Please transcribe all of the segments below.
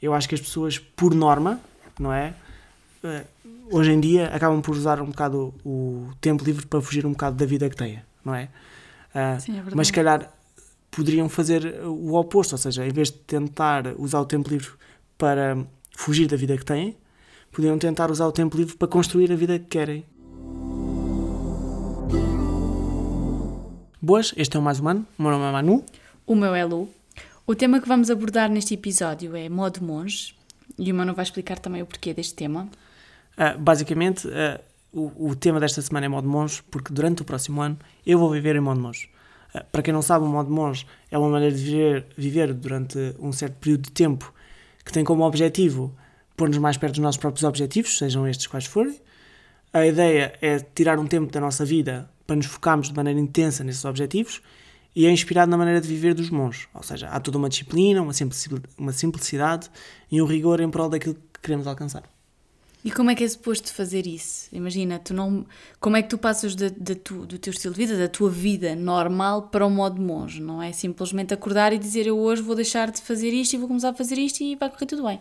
Eu acho que as pessoas, por norma, não é? Eh, hoje em dia acabam por usar um bocado o tempo livre para fugir um bocado da vida que têm, não é? Uh, Sim, é verdade. mas se calhar poderiam fazer o oposto, ou seja, em vez de tentar usar o tempo livre para fugir da vida que têm, podiam tentar usar o tempo livre para construir a vida que querem. Boas, este é o Mais Humano, o meu nome é Manu. O meu é Lu. O tema que vamos abordar neste episódio é modo monge e o Manu vai explicar também o porquê deste tema. Uh, basicamente, uh, o, o, tema desta semana é modo monge, porque durante o próximo ano eu vou viver em modo monge. Uh, para quem não sabe, o modo monge é uma maneira de viver, viver durante um certo período de tempo que tem como objetivo pôr-nos mais perto dos nossos próprios objetivos, sejam estes quais forem. A ideia é tirar um tempo da nossa vida para nos focarmos de maneira intensa nesses objetivos e é inspirado na maneira de viver dos monges. Ou seja, há toda uma disciplina, uma simplicidade e um rigor em prol daquilo que queremos alcançar. E como é que é suposto fazer isso? Imagina, tu não, como é que tu passas de, de tu, do teu estilo de vida, da tua vida normal para o modo monge? Não é simplesmente acordar e dizer eu hoje vou deixar de fazer isto e vou começar a fazer isto e vai correr tudo bem.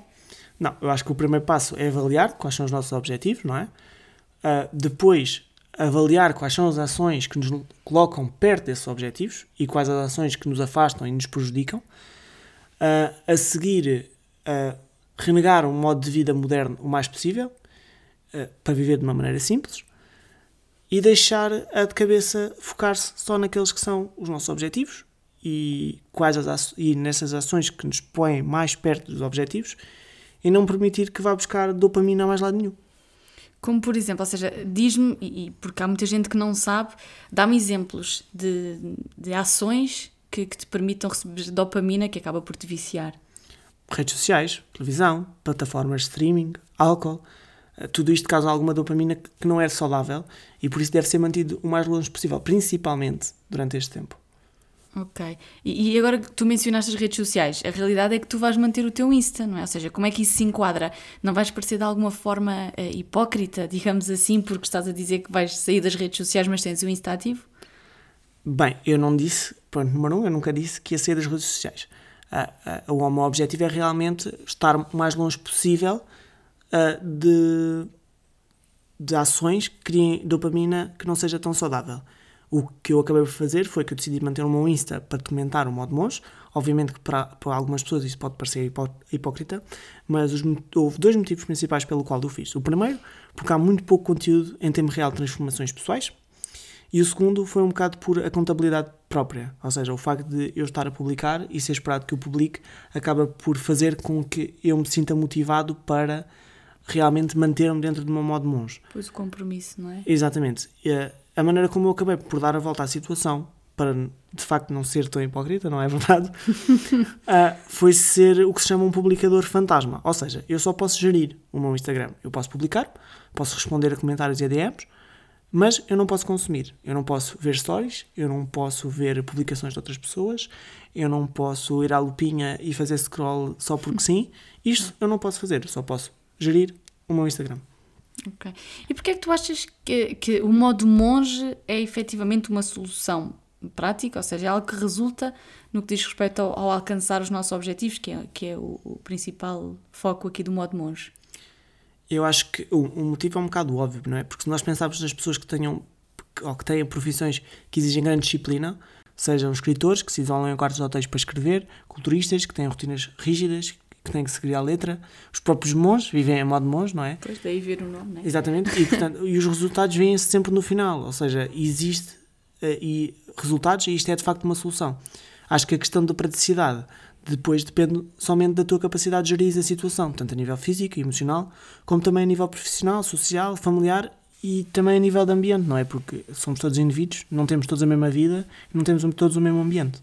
Não, eu acho que o primeiro passo é avaliar quais são os nossos objetivos, não é? Uh, depois avaliar quais são as ações que nos colocam perto desses objetivos e quais as ações que nos afastam e nos prejudicam. Uh, a seguir, uh, renegar um modo de vida moderno o mais possível, uh, para viver de uma maneira simples, e deixar a de cabeça focar-se só naqueles que são os nossos objetivos e, quais as e nessas ações que nos põem mais perto dos objetivos e não permitir que vá buscar dopamina a mais lado nenhum. Como por exemplo, ou seja, diz-me, e, porque há muita gente que não sabe, dá-me exemplos de, de ações que, que, te permitam receber dopamina que acaba por te viciar. Redes sociais, televisão, plataformas de streaming, álcool, eh, tudo isto causa alguma dopamina que não é saudável e por isso deve ser mantido o mais longe possível, principalmente durante este tempo. Ok. E, e, agora que tu mencionaste as redes sociais, a realidade é que tu vais manter o teu Insta, não é? Ou seja, como é que isso se enquadra? Não vais parecer de alguma forma uh, hipócrita, digamos assim, porque estás a dizer que vais sair das redes sociais, mas tens o Insta ativo? Bem, eu não disse, pronto, número um, eu nunca disse que ia sair das redes sociais. Uh, uh, o meu objetivo é realmente estar o mais longe possível de, de ações que criem dopamina que não seja tão saudável. O que eu acabei por fazer foi que eu decidi manter o meu Insta para documentar o modo monge. Obviamente que para, para algumas pessoas isso pode parecer hipó hipócrita, mas os, houve dois motivos principais pelo qual eu fiz. O primeiro, porque há muito pouco conteúdo em tempo real de transformações pessoais. E o segundo foi um bocado por a contabilidade própria, ou seja, o facto de eu estar a publicar e ser esperado que eu publique acaba por fazer com que eu me sinta motivado para realmente manter-me dentro do meu modo monge. Pois o compromisso, não é? Exatamente a maneira como eu acabei por dar a volta à situação, para de facto não ser tão hipócrita, não é verdade? uh, foi ser o que se chama um publicador fantasma. Ou seja, eu só posso gerir o meu Instagram. Eu posso publicar, posso responder a comentários e a DMs, mas eu não posso consumir. Eu não posso ver stories, eu não posso ver publicações de outras pessoas, eu não posso ir à lupinha e fazer scroll só porque sim. Isto eu não posso fazer, eu só posso gerir o meu Instagram. Ok. E porquê é que tu achas que, que o modo monge é efetivamente uma solução prática, ou seja, é algo que resulta no que diz respeito ao, ao alcançar os nossos objetivos, que é, que é o, o, principal foco aqui do modo monge? Eu acho que o, o, motivo é um bocado óbvio, não é? Porque se nós pensarmos nas pessoas que tenham ou que têm profissões que exigem grande disciplina, sejam escritores que se isolam em quartos de hotéis para escrever, culturistas que têm rotinas rígidas, que têm que seguir a letra. Os próprios monges vivem em modo monge, não é? Pois, daí ver o nome, não é? Exatamente. E, portanto, e os resultados vêm-se sempre no final. Ou seja, existe uh, e resultados e isto é de facto uma solução. Acho que a questão da praticidade depois depende somente da tua capacidade de gerir a situação, tanto a nível físico e emocional, como também a nível profissional, social, familiar e também a nível de ambiente, não é? Porque somos todos indivíduos, não temos todos a mesma vida, não temos todos o mesmo ambiente.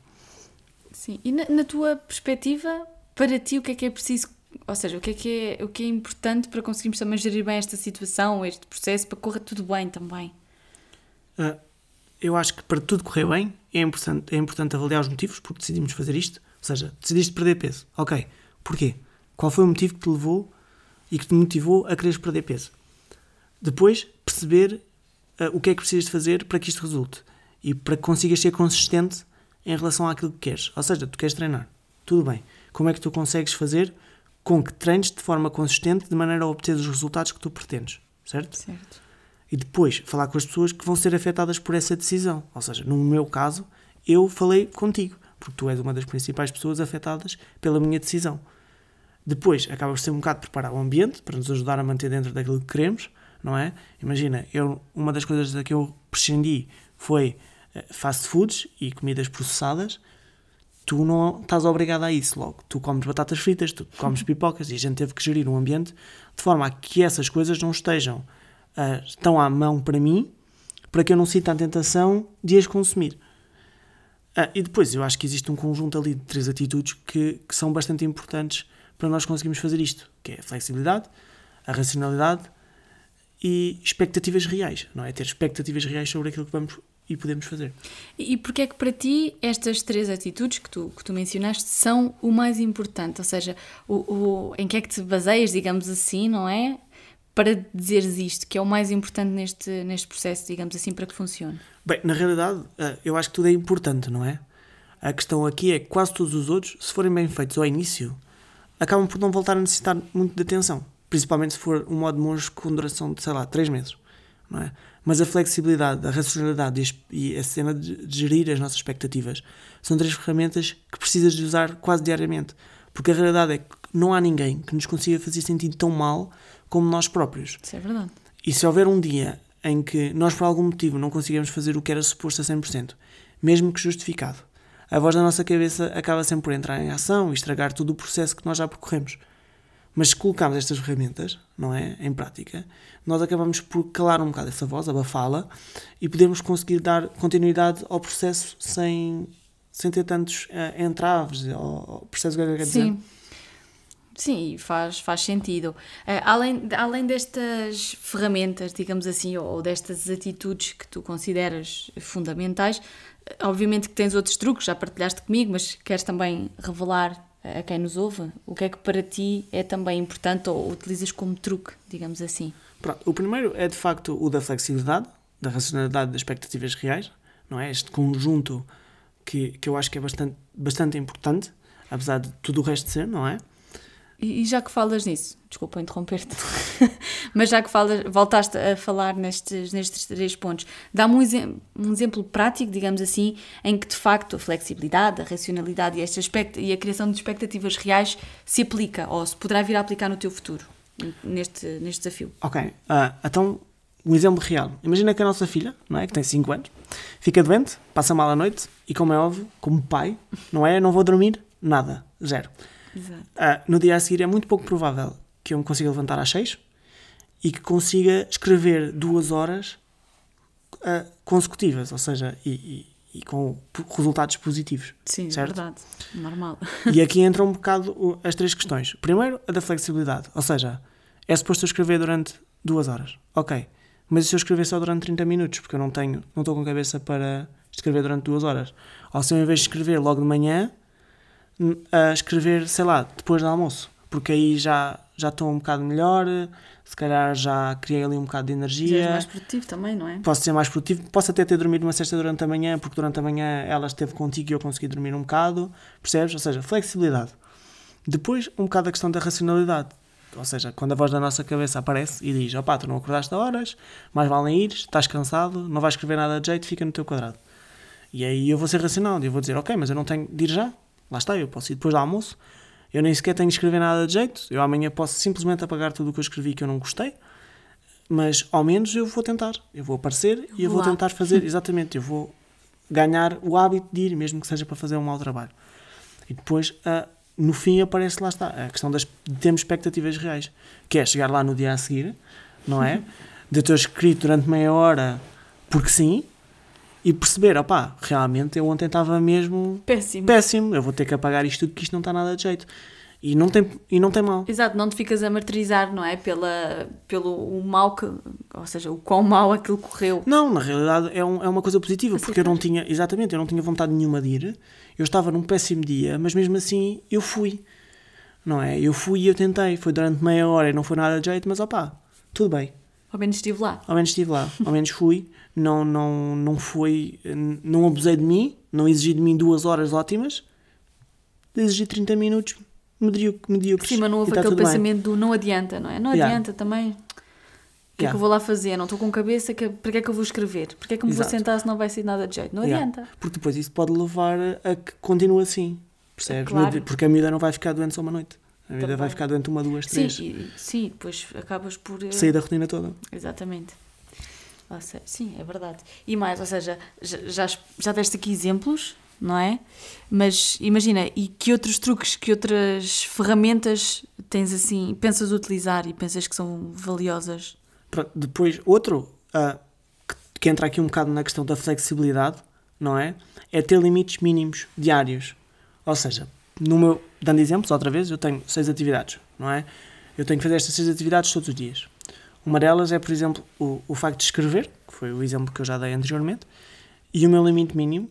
Sim, e na, na tua perspectiva, para ti o que é que é preciso, ou seja, o que é que é, o que é importante para conseguirmos também gerir bem esta situação, este processo, para correr tudo bem também? Uh, eu acho que para tudo correr bem é importante, é importante avaliar os motivos porque decidimos fazer isto. Ou seja, decidiste perder peso. Ok. Porquê? Qual foi o motivo que te levou e que te motivou a quereres perder peso? Depois, perceber uh, o que é que precisas de fazer para que isto resulte e para que consigas ser consistente em relação àquilo que queres. Ou seja, tu queres treinar. Tudo bem como é que tu consegues fazer com que treines de forma consistente de maneira a obter os resultados que tu pretendes, certo? Certo. E depois falar com as pessoas que vão ser afetadas por essa decisão. Ou seja, no meu caso, eu falei contigo, porque tu és uma das principais pessoas afetadas pela minha decisão. Depois, acaba por ser um bocado preparar o ambiente para nos ajudar a manter dentro daquilo que queremos, não é? Imagina, eu, uma das coisas da que eu prescindi foi eh, fast foods e comidas processadas. Tu não estás obrigado a isso logo. Tu comes batatas fritas, tu comes pipocas e a gente teve que gerir um ambiente de forma a que essas coisas não estejam uh, tão à mão para mim para que eu não sinta a tentação de as consumir. Uh, e depois, eu acho que existe um conjunto ali de três atitudes que, que são bastante importantes para nós conseguirmos fazer isto, que é a flexibilidade, a racionalidade e expectativas reais, não é? Ter expectativas reais sobre aquilo que vamos e podemos fazer. E, porque é que para ti estas três atitudes que tu, que tu mencionaste são o mais importante? Ou seja, o, o, em que é que te baseias, digamos assim, não é? Para dizeres isto, que é o mais importante neste, neste processo, digamos assim, para que funcione? Bem, na realidade, eh, eu acho que tudo é importante, não é? A questão aqui é que quase todos os outros, se forem bem feitos ao início, acabam por não voltar a necessitar muito de atenção. Principalmente se for um modo monge com duração de, sei lá, 3 meses. Não é? Mas a flexibilidade, a racionalidade e a cena de gerir as nossas expectativas são três ferramentas que precisas de usar quase diariamente. Porque a realidade é que não há ninguém que nos consiga fazer sentir tão mal como nós próprios. Isso é verdade. E se houver um dia em que nós, por algum motivo, não conseguimos fazer o que era suposto a 100%, mesmo que justificado, a voz da nossa cabeça acaba sempre por entrar em ação e estragar todo o processo que nós já percorremos. Mas se colocarmos estas ferramentas, não é, em prática, nós acabamos por calar um bocado essa voz, abafá-la e podemos conseguir dar continuidade ao processo sem, sem ter tantos uh, entraves. Ao, processo que dizer? Sim. Sim, faz, faz sentido. Uh, além, além destas ferramentas, digamos assim, ou, ou destas atitudes que tu consideras fundamentais, Obviamente que tens outros truques, já partilhaste comigo, mas queres também revelar a quem nos ouve? O que é que para ti é também importante ou utilizas como truque, digamos assim? Pronto, o primeiro é de facto o da flexibilidade, da racionalidade das expectativas reais, não é? Este conjunto que, que eu acho que é bastante, bastante importante, apesar de tudo o resto ser, não é? E, já que falas nisso, desculpa interromper-te, mas já que falas, voltaste a falar nestes, nestes três pontos, dá-me um, um exemplo prático, digamos assim, em que de facto a flexibilidade, a racionalidade e, este aspecto, e a criação de expectativas reais se aplica ou se poderá vir a aplicar no teu futuro, neste, neste desafio. Ok, uh, então um exemplo real. Imagina que a nossa filha, não é, que tem 5 anos, fica doente, passa mal à noite e, como é óbvio, como pai, não é? Não vou dormir nada, zero. Uh, no dia a seguir é muito pouco provável que eu me consiga levantar às 6 e que consiga escrever duas horas uh, consecutivas, ou seja, e, e, e, com resultados positivos. Sim, é certo? é verdade. Normal. E aqui entram um bocado as três questões. Primeiro, a da flexibilidade, ou seja, é suposto eu escrever durante duas horas. Ok. Mas se eu escrever só durante 30 minutos? Porque eu não tenho, não estou com cabeça para escrever durante duas horas. Ou se eu, em vez de escrever logo de manhã, a escrever, sei lá, depois do almoço, porque aí já, já estou um bocado melhor, se calhar já criei ali um bocado de energia. Já és mais produtivo também, não é? Posso ser mais produtivo, posso até ter dormido uma sexta durante a manhã, porque durante a manhã ela esteve contigo e eu consegui dormir um bocado, percebes? Ou seja, flexibilidade. Depois, um bocado a questão da racionalidade. Ou seja, quando a voz da nossa cabeça aparece e diz: opá, tu não acordaste a horas, mais vale ir, estás cansado, não vais escrever nada de jeito, fica no teu quadrado. E aí eu vou ser racional, eu vou dizer: ok, mas eu não tenho de ir já, Lá está, eu posso ir depois do almoço. Eu nem sequer tenho de escrever nada de jeito. Eu amanhã posso simplesmente apagar tudo o que eu escrevi que eu não gostei. Mas ao menos eu vou tentar. Eu vou aparecer e eu vou tentar fazer. Exatamente, eu vou ganhar o hábito de ir, mesmo que seja para fazer um mau trabalho. E depois, uh, no fim, aparece lá está a questão das, de termos expectativas reais. Que é chegar lá no dia a seguir, não é? De ter escrito durante meia hora porque sim, e perceber, opá, realmente eu ontem estava mesmo péssimo. péssimo, eu vou ter que apagar isto tudo que isto não está nada de jeito. E não tem, e não tem mal. Exato, não te ficas a martirizar, não é? Pela, pelo o mal que. Ou seja, o quão mal aquilo correu. Não, na realidade é, um, é uma coisa positiva, porque eu não tinha. Exatamente, eu não tinha vontade nenhuma de ir. Eu estava num péssimo dia, mas mesmo assim eu fui. Não é? Eu fui e eu tentei. Foi durante meia hora e não foi nada de jeito, mas opá, tudo bem. Ao menos estive lá. Ao menos estive lá. Ao menos fui não, não, não foi, não abusei de mim, não exigi de mim duas horas ótimas, exigi 30 minutos medíocre, medíocres. Sim, mas não houve tá aquele tudo bem. pensamento do não adianta, não é? Não Yeah. adianta também. O que é Yeah. que eu vou lá fazer? Não estou com cabeça, que, para que é que eu vou escrever? Para que é que me vou Exato. sentar se não vai ser nada de jeito? Não Yeah. adianta. Porque depois isso pode levar a que continue assim. Percebes? Claro. Porque a miúda não vai ficar doente só uma noite. A Também. vai ficar doente uma, duas, Sim, três. e, sim, depois acabas por. eh, Sair da rotina toda. Exatamente. Seja, sim, é verdade. E mais, ou seja, já, já, já deste aqui exemplos, não é? Mas imagina, e que outros truques, que outras ferramentas tens assim, pensas utilizar e pensas que são valiosas? Pronto, depois, outro ah, que, que entra aqui um bocado na questão da flexibilidade, não é? É ter limites mínimos diários. Ou seja, no meu, dando exemplos, outra vez, eu tenho seis atividades, não é? Eu tenho que fazer estas seis atividades todos os dias. Uma delas é, por exemplo, o, o facto de escrever, que foi o exemplo que eu já dei anteriormente, e o meu limite mínimo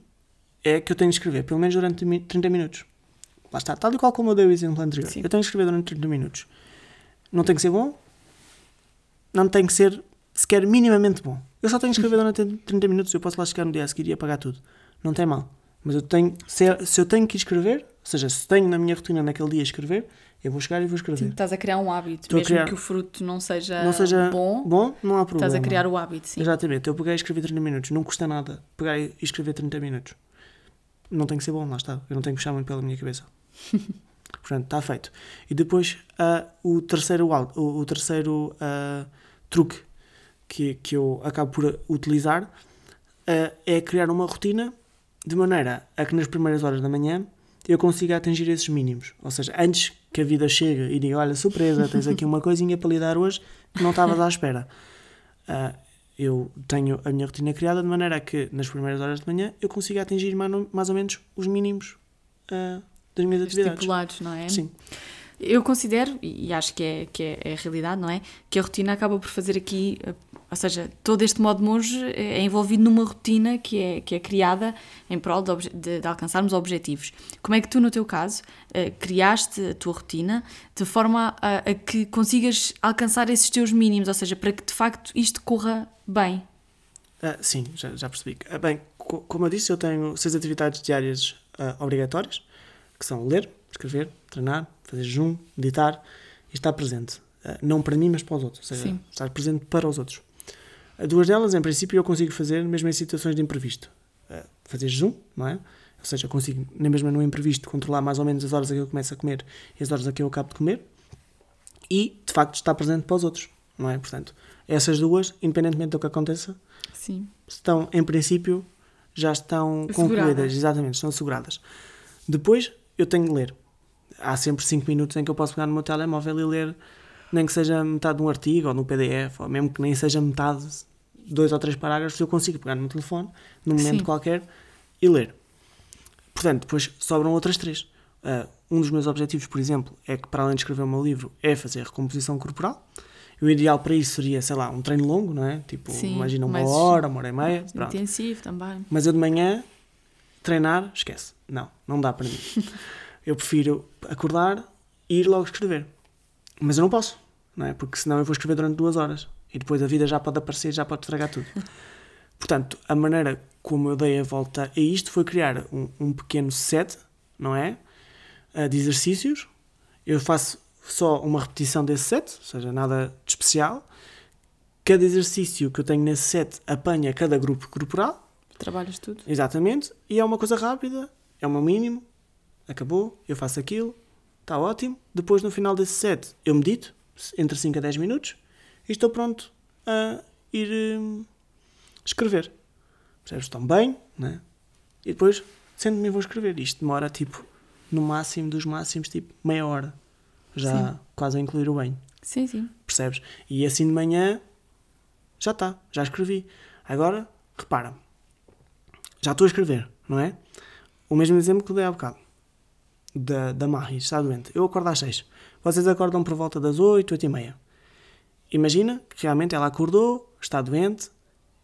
é que eu tenho de escrever pelo menos durante mi- 30 minutos. Lá está, tal e qual como eu dei o exemplo anterior. Sim. Eu tenho de escrever durante 30 minutos. Não tem que ser bom, não tem que ser sequer minimamente bom. Eu só tenho que escrever durante 30 minutos, eu posso lá chegar no dia a seguir e apagar tudo. Não tem mal. Mas eu tenho, se, se eu tenho que escrever, seja, se tenho na minha rotina naquele dia escrever, eu vou chegar e vou escrever. Sim, estás a criar um hábito, Estou mesmo criar- que o fruto não seja, não seja bom, bom, não há problema. estás a criar o hábito, sim. Exatamente, eu peguei e escrevi 30 minutos, não custa nada pegar e escrever 30 minutos. Não tem que ser bom, lá está. Eu não tenho que puxar muito pela minha cabeça. Portanto, está feito. E depois ah, o terceiro, o, o terceiro ah, truque que, que eu acabo por utilizar ah, é criar uma rotina de maneira a que nas primeiras horas da manhã eu consiga atingir esses mínimos. Ou seja, antes que a vida chegue e diga: Olha, surpresa, tens aqui uma coisinha para lhe dar hoje que não estavas à espera. Ah, eu tenho a minha rotina criada de maneira a que nas primeiras horas de manhã eu consiga atingir mais, ou- mais ou menos os mínimos ah, das minhas atividades. Estipulados, não é? Sim, Eu considero, e acho que é, que é, é a realidade, não é? Que a rotina acaba por fazer aqui, eh, ou seja, todo este modo monge é envolvido numa rotina que é, que é criada em prol de, de- de alcançarmos objetivos. Como é que tu, no teu caso, eh, criaste a tua rotina de forma a, a que consigas alcançar esses teus mínimos, ou seja, para que de facto isto corra bem? Ah, sim, já, já percebi. Ah, bem, co- como eu disse, eu tenho seis atividades diárias ah, obrigatórias, que são ler, escrever, treinar, fazer jejum, meditar e estar presente. Ah, não para mim, mas para os outros. Ou seja, Sim. estar presente para os outros. Duas delas, em princípio, eu consigo fazer mesmo em situações de imprevisto. Ah, fazer jejum, não é? Ou seja, consigo, nem mesmo no imprevisto, controlar mais ou menos as horas a que eu começo a comer e as horas a que eu acabo de comer. E, de facto, estar presente para os outros, não é? Portanto, essas duas, independentemente do que aconteça, Sim. estão, em princípio, já estão Asseguradas. concluídas, exatamente, estão asseguradas. Depois, eu tenho de ler. Há sempre 5 minutos em que eu posso pegar no meu telemóvel e ler, nem que seja metade de um artigo ou no PDF, ou mesmo que nem seja metade, dois ou três parágrafos, eu consigo pegar no meu telefone, num momento Sim. qualquer, e ler. Portanto, depois sobram outras três. Ah, um dos meus objetivos, por exemplo, é que, para além de escrever o meu livro, é fazer recomposição corporal. O ideal para isso seria, sei lá, um treino longo, não é? Tipo, Sim, imagina uma hora, uma hora e meia. Pronto. Intensivo também. Mas eu de manhã, treinar, esquece. Não, não dá para mim. eu prefiro acordar e ir logo escrever. Mas eu não posso, não é? Porque senão eu vou escrever durante duas horas. E depois a vida já pode aparecer, já pode estragar tudo. Portanto, a maneira como eu dei a volta a isto foi criar um, um pequeno set, não é? Ah, De exercícios. Eu faço só uma repetição desse set, ou seja, nada de especial. Cada exercício que eu tenho nesse set apanha cada grupo corporal Trabalhas tudo. Exatamente, e é uma coisa rápida, é o meu mínimo, acabou, eu faço aquilo, está ótimo. Depois, no final desse set, eu medito, entre 5 a 10 minutos, e estou pronto a ir hum, escrever. Percebes? Estão bem, né? E depois, sento-me e vou escrever. Isto demora, tipo, no máximo dos máximos, tipo, meia hora. Já Sim. quase a incluir o banho Sim, sim. percebes? E assim de manhã já está, já escrevi. Agora, repara, já estou a escrever, não é? O mesmo exemplo que dei há bocado, da, da Mahi, está doente. Eu acordo às 6. Vocês acordam por volta das 8, 8 e meia. Imagina que realmente ela acordou, está doente,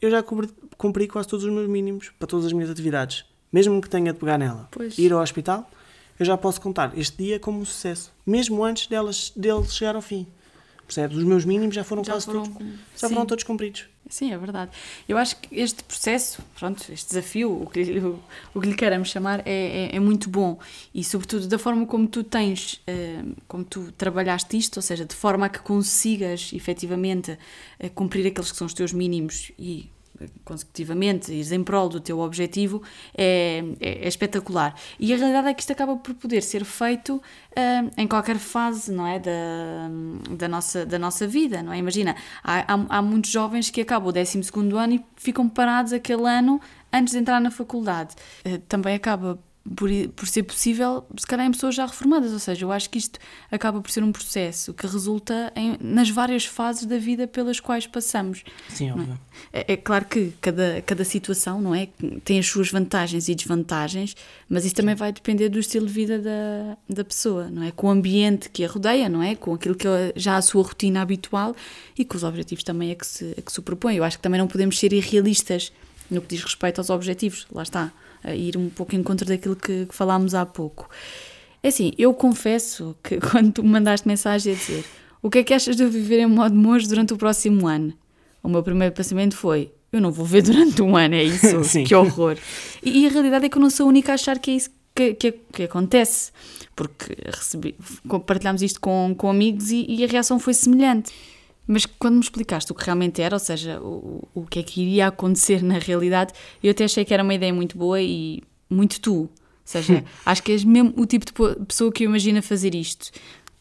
eu já cumpri, cumpri quase todos os meus mínimos para todas as minhas atividades. Mesmo que tenha de pegar nela, Pois. ir ao hospital, eu já posso contar este dia como um sucesso, mesmo antes delas, dele chegar ao fim. Percebes? Os meus mínimos já foram Já quase foram todos, já Sim. foram todos cumpridos. Sim, é verdade. Eu acho que este processo, pronto, este desafio, o que, o, o que lhe queiramos chamar, é, é, é muito bom. E, sobretudo, da forma como tu tens, eh, como tu trabalhaste isto, ou seja, de forma a que consigas, efetivamente, eh, cumprir aqueles que são os teus mínimos e, consecutivamente, ires em prol do teu objetivo, é, é, é espetacular. E a realidade é que isto acaba por poder ser feito eh, em qualquer fase, não é, da, da, nossa, da nossa vida, não é? Imagina, há, há, há muitos jovens que acabam o 12 ano e ficam parados aquele ano antes de entrar na faculdade. Eh, Também acaba por, por ser possível, se calhar em pessoas já reformadas, ou seja, eu acho que isto acaba por ser um processo que resulta em, nas várias fases da vida pelas quais passamos. Sim, óbvio. É, é claro que cada, cada situação, não é? Tem as suas vantagens e desvantagens, mas isso também vai depender do estilo de vida da, da pessoa, não é? Com o ambiente que a rodeia, não é? Com aquilo que é já a sua rotina habitual e com os objetivos também a que se, a que se propõe. Eu acho que também não podemos ser irrealistas no que diz respeito aos objetivos. Lá está, ir um pouco em contra daquilo que, que falámos há pouco. É assim, eu confesso que quando tu me mandaste mensagem a dizer o que é que achas de eu viver em modo monge durante o próximo ano? O meu primeiro pensamento foi: eu não vou ver durante um ano, é isso? Sim. que horror. E, e a realidade é que eu não sou a única a achar que é isso que, que, que acontece, porque recebi, partilhámos isto com, com amigos e, e a reação foi semelhante. Mas quando me explicaste o que realmente era, ou seja, o, o que é que iria acontecer na realidade, eu até achei que era uma ideia muito boa e muito tu. Ou seja, acho que és mesmo o tipo de pessoa que eu imagino a fazer isto.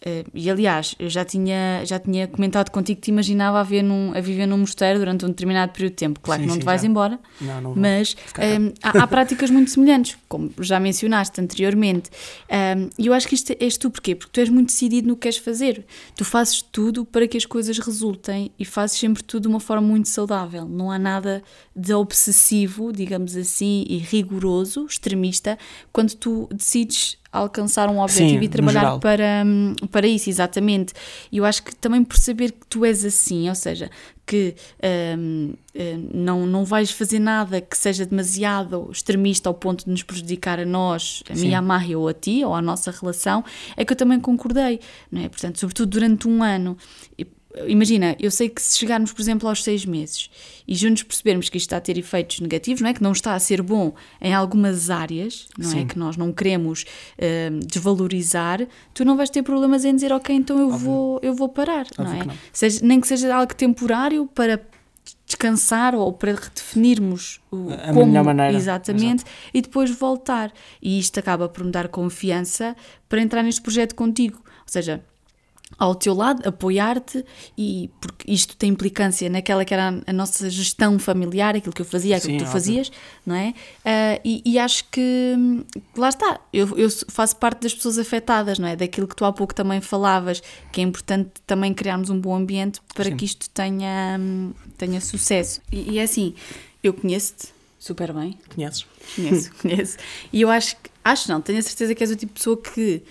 Eh, e aliás, eu já tinha, já tinha comentado contigo que te imaginava a, ver num- a viver num mosteiro durante um determinado período de tempo. Claro Sim, que não sim, te vais já. embora, Não, não mas cá. hum, há, há práticas muito semelhantes, como já mencionaste anteriormente. Hum, E eu acho que isto és tu, porquê? Porque tu és muito decidido no que queres fazer. Tu fazes tudo para que as coisas resultem e fazes sempre tudo de uma forma muito saudável. Não há nada de obsessivo, digamos assim, e rigoroso, extremista, quando tu decides alcançar um objetivo Sim, e trabalhar para, hum, para isso, exatamente. E eu acho que também por saber que tu és assim, ou seja, que hum, hum, não, não vais fazer nada que seja demasiado extremista ao ponto de nos prejudicar a nós, a mim, Sim. a Marri ou a ti, ou à nossa relação, é que eu também concordei, não é? Portanto, sobretudo durante um ano. Imagina, eu sei que se chegarmos, por exemplo, aos seis meses e juntos percebermos que isto está a ter efeitos negativos, não é? Que não está a ser bom em algumas áreas, não é? Sim. Que nós não queremos hum, desvalorizar, tu não vais ter problemas em dizer, ok, então eu, vou, eu vou parar, não Óbvio é? que não. Seja, nem que seja algo temporário para descansar ou para redefinirmos o, A como melhor maneira, exatamente e depois voltar e isto acaba por me dar confiança para entrar neste projeto contigo ou seja ao teu lado, apoiar-te e porque isto tem implicância naquela que era a, nossa gestão familiar, aquilo que eu fazia, aquilo Sim, que tu óbvio. fazias, não é? Ah, e, e acho que lá está, eu, eu faço parte das pessoas afetadas, não é? Daquilo que tu há pouco também falavas, que é importante também criarmos um bom ambiente para Sim. que isto tenha, tenha sucesso. E, e é assim, eu conheço-te super bem, Conheces? Conheço, conheço. E eu acho que, acho não, tenho a certeza que és o tipo de pessoa que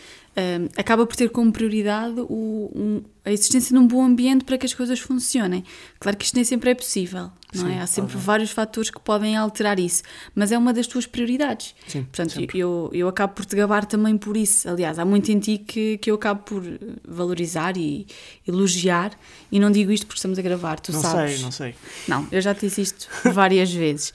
acaba por ter como prioridade o, um- a existência de um bom ambiente para que as coisas funcionem. Claro que isto nem sempre é possível, não Sim, é? Há sempre óbvio. vários fatores que podem alterar isso, mas é uma das tuas prioridades. Sim, Portanto, sempre. eu, eu acabo por te gabar também por isso. Aliás, há muito em ti que, que eu acabo por valorizar e elogiar, e não digo isto porque estamos a gravar, tu Não sabes. sei, não sei. Não, eu já te disse isto várias vezes.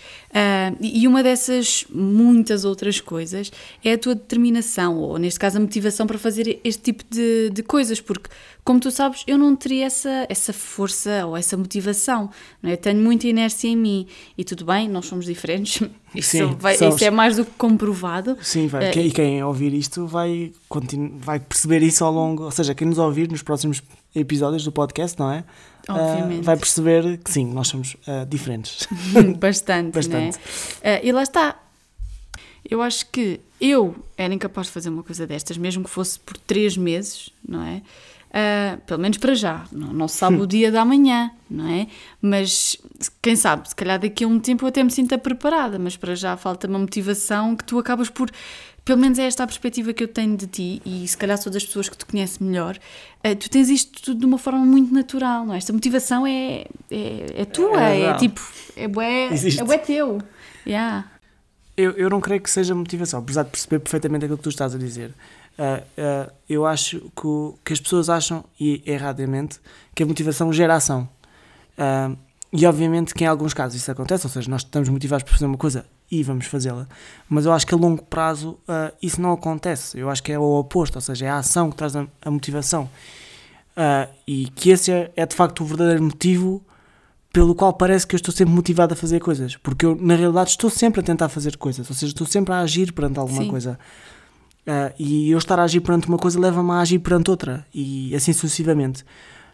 E e uma dessas muitas outras coisas é a tua determinação, ou neste caso a motivação para fazer este tipo de, de coisas, porque, como tu sabes, eu não teria essa, essa força ou essa motivação. Não é? Tenho muita inércia em mim e tudo bem, nós somos diferentes. Isso, Sim, vai- somos. isso é mais do que comprovado. Sim, vai. Quem- E quem ouvir isto vai, continu- vai perceber isso ao longo. Ou seja, quem nos ouvir nos próximos episódios do podcast, não é? Obviamente. vai perceber que sim, nós somos ah, diferentes. Bastante, Bastante. Né? Ah, e lá está. Eu acho que eu era incapaz de fazer uma coisa destas, mesmo que fosse por três meses, não é? Ah, pelo menos para já. Não, não se sabe o dia da manhã, não é? Mas quem sabe, se calhar daqui a um tempo eu até me sinta preparada, mas para já falta uma motivação que tu acabas por. Pelo menos é esta a perspectiva que eu tenho de ti, e se calhar sou das pessoas que te conhecem melhor. ah, tu tens isto tudo de uma forma muito natural, não é? Esta motivação é, é, é tua, É é, tipo, é bué, Existe. é bué teu. Yeah. Eu, eu não creio que seja motivação, apesar de perceber perfeitamente aquilo que tu estás a dizer. Uh, uh, eu acho que, o- que as pessoas acham, e erradamente, que a motivação gera ação. Uh, e obviamente que em alguns casos isso acontece, ou seja, nós estamos motivados por fazer uma coisa e vamos fazê-la, mas eu acho que a longo prazo isso não acontece. Eu acho que é o oposto, ou seja, é a ação que traz a, a motivação. E que esse é, é de facto o verdadeiro motivo pelo qual parece que eu estou sempre motivado a fazer coisas, porque eu na realidade estou sempre a tentar fazer coisas, ou seja, estou sempre a agir perante alguma Sim. coisa. Ah, e eu estar a agir perante uma coisa leva-me a agir perante outra, e assim sucessivamente.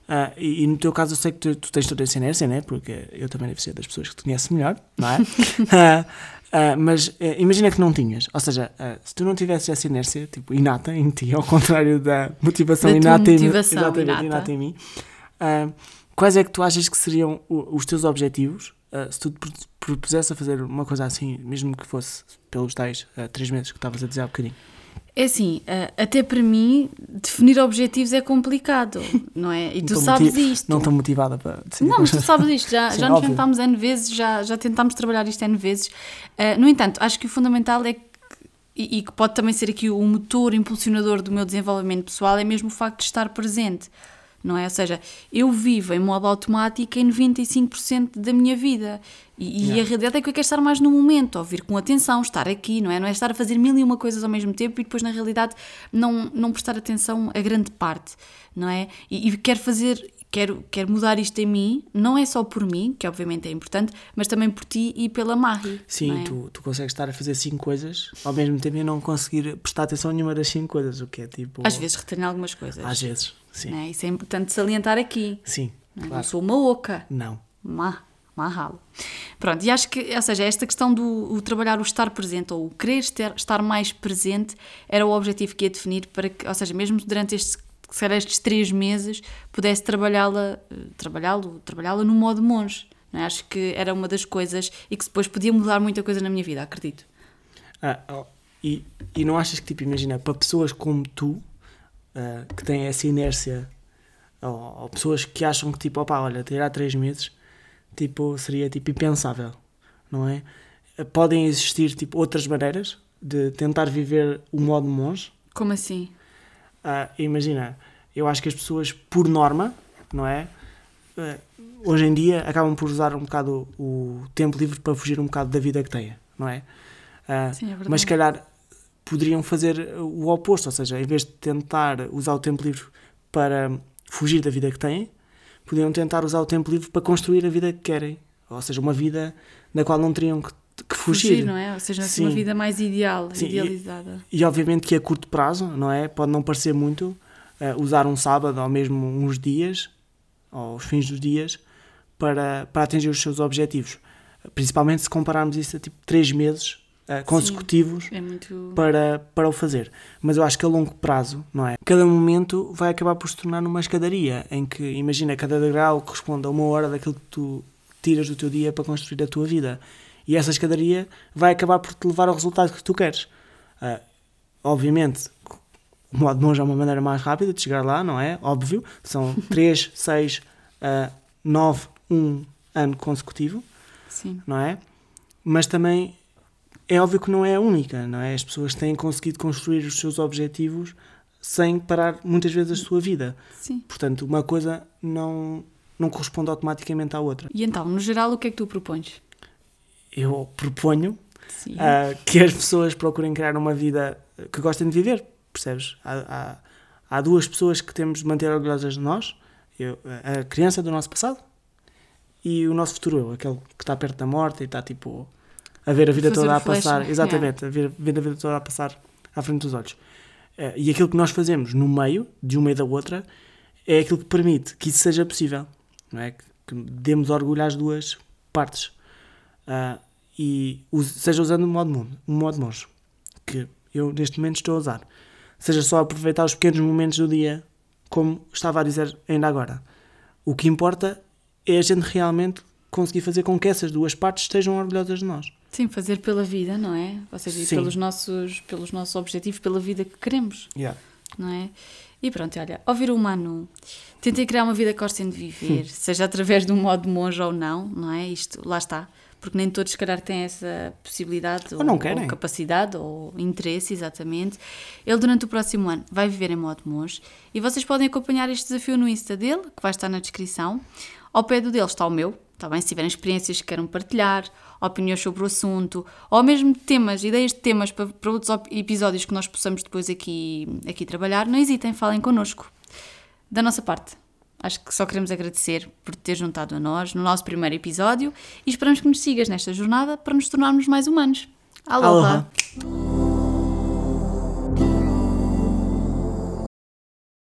Ah, e, e no teu caso eu sei que tu, tu tens toda essa inércia, né? porque eu também devo ser das pessoas que te conhece melhor, não é? Ah, mas eh, imagina que não tinhas, ou seja, se tu não tivesses essa inércia tipo, inata em ti, ao contrário da motivação Da inata, em mim- motivação exatamente, inata. inata em mim, quais é que tu achas que seriam os teus objetivos ah, se tu te pro- propusesse a fazer uma coisa assim, mesmo que fosse pelos tais ah, três meses que estavas a dizer há bocadinho? É assim, eh, até para mim, definir objetivos é complicado, não é? E tu Não estou sabes moti- isto. Não estou motivada para decidir Não, mas tu sabes isto, já, Sim, já nos tentámos N vezes, já, já tentámos trabalhar isto N vezes. Uh, no entanto, acho que o fundamental é que, e, e que pode também ser aqui o motor impulsionador do meu desenvolvimento pessoal, é mesmo o facto de estar presente, não é? Ou seja, eu vivo em modo automático em 95% da minha vida. E, e Yeah. a realidade é que eu quero estar mais no momento, ouvir com atenção, estar aqui, não é? Não é estar a fazer mil e uma coisas ao mesmo tempo e depois, na realidade, não, não prestar atenção a grande parte, não é? E, e quero fazer, quero, quero mudar isto em mim, não é só por mim, que obviamente é importante, mas também por ti e pela Marri. Sim, é? tu, tu consegues estar a fazer cinco coisas ao mesmo tempo e não conseguir prestar atenção a nenhuma das cinco coisas, o que é tipo. Às vezes retenho algumas coisas. Às vezes, sim. não é? Isso é importante salientar aqui. Sim, não é? Não claro. sou uma oca. Não. Má, má ralo. Pronto, e acho que, ou seja, esta questão do o trabalhar o estar presente ou o querer estar, estar mais presente era o objetivo que ia definir para que, ou seja, mesmo durante estes, se calhar estes três meses, pudesse trabalhá-la, eh, trabalhá-lo, trabalhá-la no modo monge. não é? Acho que era uma das coisas e que depois podia mudar muita coisa na minha vida, acredito. Ah, oh, e, e não achas que, tipo, imagina, para pessoas como tu, ah, que têm essa inércia, ou, ou pessoas que acham que, tipo, opá, olha, tirar três meses, tipo, seria, tipo, impensável, não é? Ah, Podem existir, tipo, outras maneiras de tentar viver o modo monge, Como assim? Ah, imagina, eu acho que as pessoas, por norma, não é? Ah, hoje em dia acabam por usar um bocado o, tempo livre para fugir um bocado da vida que têm, não é? Ah, Sim, é verdade. mas se calhar poderiam fazer o oposto, ou seja, em vez de tentar usar o tempo livre para fugir da vida que têm, podiam tentar usar o tempo livre para construir a vida que querem, ou seja, uma vida na qual não teriam que, que fugir. não é? Ou seja, assim, uma vida mais ideal, Sim, e- idealizada. E obviamente que a curto prazo, não é? Pode não parecer muito eh, usar um sábado ou mesmo uns dias, ou os fins dos dias, para, para atingir os seus objetivos. Principalmente se compararmos isso a tipo três meses eh, consecutivos É muito. para, para o fazer. Mas eu acho que a longo prazo, não é? Cada momento vai acabar por se tornar numa escadaria, em que, imagina, cada degrau corresponde a uma hora daquilo que tu tiras do teu dia para construir a tua vida. E essa escadaria vai acabar por te levar ao resultado que tu queres. Ah, obviamente, o modo monge é uma maneira mais rápida de chegar lá, não é? Óbvio. São 3, 6, 9, 1 ano consecutivo Sim. não é? Mas também é óbvio que não é a única, não é? As pessoas têm conseguido construir os seus objetivos sem parar muitas vezes a sua vida. Sim. Portanto, uma coisa não, não corresponde automaticamente à outra. E então, no geral, o que é que tu propões? Eu proponho ah, que as pessoas procurem criar uma vida que gostem de viver, percebes? Há, há, há duas pessoas que temos de manter orgulhosas de nós, eu, a criança do nosso passado e o nosso futuro eu, aquele que está perto da morte e está tipo a ver a vida Fazer toda a passar, yeah. exatamente, a ver, ver a vida toda a passar à frente dos olhos. Eh, E aquilo que nós fazemos no meio, de uma e da outra, é aquilo que permite que isso seja possível, não é? Que, demos orgulho às duas partes. Ah, e seja usando o modo, mundo, o modo monge, que eu neste momento estou a usar. Seja só aproveitar os pequenos momentos do dia, como estava a dizer ainda agora. O que importa é a gente realmente conseguir fazer com que essas duas partes estejam orgulhosas de nós. Sim, fazer pela vida, não é? Ou seja, Sim. pelos nossos, pelos nossos objetivos, pela vida que queremos, não é? E pronto, olha, ouvir o Manu, tentei criar uma vida que gostem de viver, seja através de um modo monge ou não, não é? Isto, lá está. porque nem todos, se calhar, têm essa possibilidade Ou não querem. ou capacidade ou interesse, exatamente. Ele, durante o próximo ano, vai viver em modo monge e vocês podem acompanhar este desafio no Insta dele, que vai estar na descrição. Ao pé do dele está o meu, está bem? Se tiverem experiências que queiram partilhar, opiniões sobre o assunto, ou mesmo temas, ideias de temas para, para outros episódios que nós possamos depois aqui, aqui trabalhar, não hesitem, falem connosco. Da nossa parte, acho que só queremos agradecer por te ter juntado a nós no nosso primeiro episódio e esperamos que nos sigas nesta jornada para nos tornarmos mais humanos. Aloha! Aloha.